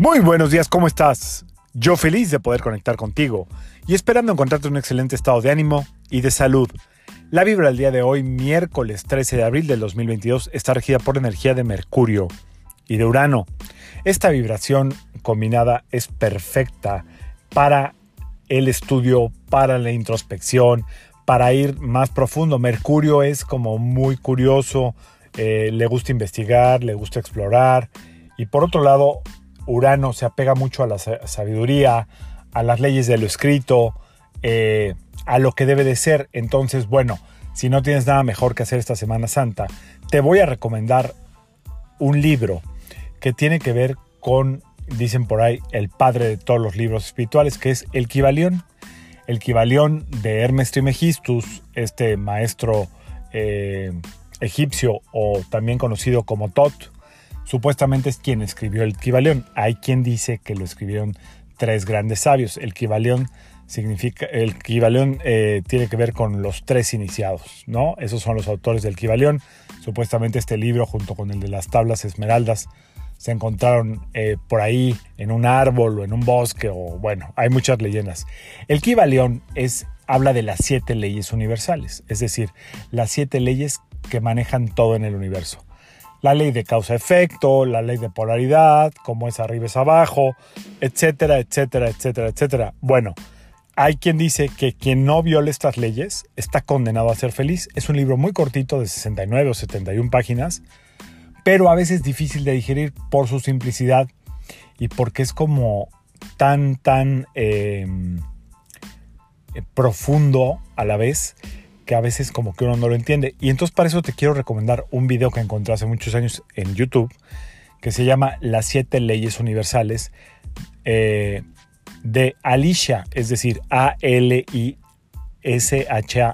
Muy buenos días, ¿cómo estás? Yo feliz de poder conectar contigo y esperando encontrarte en un excelente estado de ánimo y de salud. La vibra del día de hoy, miércoles 13 de abril del 2022, está regida por energía de Mercurio y de Urano. Esta vibración combinada es perfecta para el estudio, para la introspección, para ir más profundo. Mercurio es como muy curioso, eh, le gusta investigar, le gusta explorar. Y por otro lado, Urano se apega mucho a la sabiduría, a las leyes de lo escrito, eh, a lo que debe de ser. Entonces, bueno, si no tienes nada mejor que hacer esta Semana Santa, te voy a recomendar un libro que tiene que ver con, dicen por ahí, el padre de todos los libros espirituales, que es el Kibalión. El Kibalión de Hermes Trismegistus, este maestro eh, egipcio o también conocido como Tot, supuestamente es quien escribió el Kibalión. Hay quien dice que lo escribieron tres grandes sabios. El Kibalión significa, el eh, tiene que ver con los tres iniciados, ¿no? Esos son los autores del Kibalión. Supuestamente este libro, junto con el de las tablas esmeraldas, se encontraron eh, por ahí en un árbol o en un bosque, o bueno, hay muchas leyendas. El Kibalión es, habla de las siete leyes universales, es decir, las siete leyes que manejan todo en el universo la ley de causa-efecto, la ley de polaridad, cómo es arriba es abajo, etcétera, etcétera, etcétera, etcétera. Bueno, hay quien dice que quien no viole estas leyes está condenado a ser feliz. Es un libro muy cortito de 69 o 71 páginas, pero a veces difícil de digerir por su simplicidad y porque es como tan, tan em, profundo a la vez que a veces como que uno no lo entiende. Y entonces para eso te quiero recomendar un video que encontré hace muchos años en YouTube que se llama Las siete leyes universales eh, de Alicia, es decir, A-L-I-S-H-A,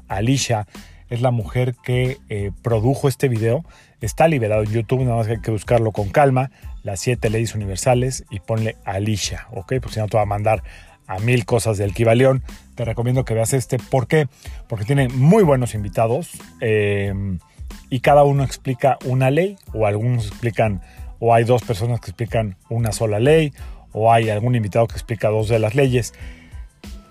Alicia. Es la mujer que eh, produjo este video. Está liberado en YouTube, nada más que hay que buscarlo con calma. Las siete leyes universales y ponle Alicia, ¿ok? Porque si no te va a mandar a mil cosas del Kibaleón, te recomiendo que veas este. ¿Por qué? Porque tiene muy buenos invitados eh, y cada uno explica una ley o algunos explican, o hay dos personas que explican una sola ley o hay algún invitado que explica dos de las leyes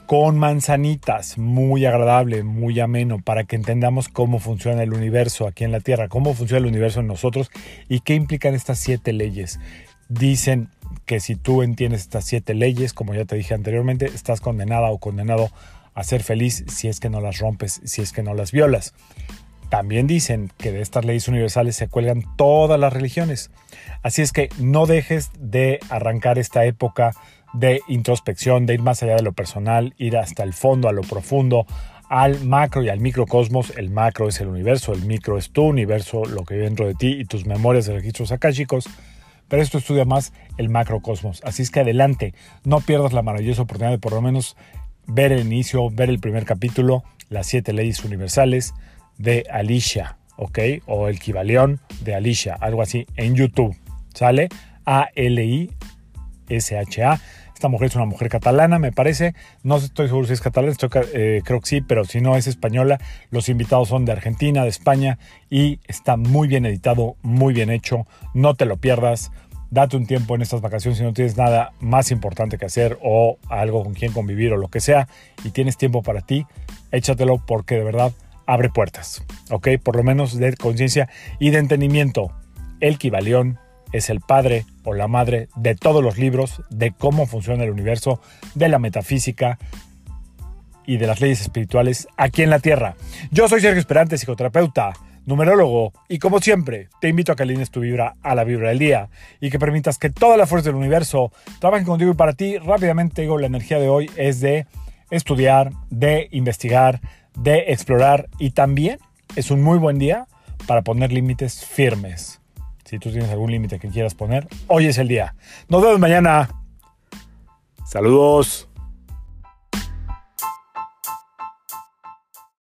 con manzanitas, muy agradable, muy ameno, para que entendamos cómo funciona el universo aquí en la Tierra, cómo funciona el universo en nosotros y qué implican estas siete leyes. Dicen que si tú entiendes estas siete leyes, como ya te dije anteriormente, estás condenada o condenado a ser feliz si es que no las rompes, si es que no las violas. También dicen que de estas leyes universales se cuelgan todas las religiones. Así es que no dejes de arrancar esta época de introspección, de ir más allá de lo personal, ir hasta el fondo, a lo profundo, al macro y al microcosmos. El macro es el universo, el micro es tu universo, lo que hay dentro de ti y tus memorias de registros chicos pero esto estudia más el macrocosmos. Así es que adelante, no pierdas la maravillosa oportunidad de por lo menos ver el inicio, ver el primer capítulo, las siete leyes universales de Alicia, ¿ok? O el Kibaleón de Alicia, algo así, en YouTube. ¿Sale? A-L-I-S-H-A. Esta mujer es una mujer catalana, me parece. No estoy seguro si es catalana, eh, creo que sí, pero si no es española. Los invitados son de Argentina, de España y está muy bien editado, muy bien hecho. No te lo pierdas. Date un tiempo en estas vacaciones si no tienes nada más importante que hacer o algo con quien convivir o lo que sea y tienes tiempo para ti, échatelo porque de verdad abre puertas, ¿ok? Por lo menos de conciencia y de entendimiento. El Kibalión es el padre o la madre de todos los libros de cómo funciona el universo, de la metafísica y de las leyes espirituales aquí en la Tierra. Yo soy Sergio Esperante, psicoterapeuta, numerólogo, y como siempre, te invito a que alines tu vibra a la vibra del día y que permitas que toda la fuerza del universo trabaje contigo y para ti. Rápidamente digo, la energía de hoy es de estudiar, de investigar, de explorar y también es un muy buen día para poner límites firmes. Si tú tienes algún límite que quieras poner, hoy es el día. Nos vemos mañana. Saludos.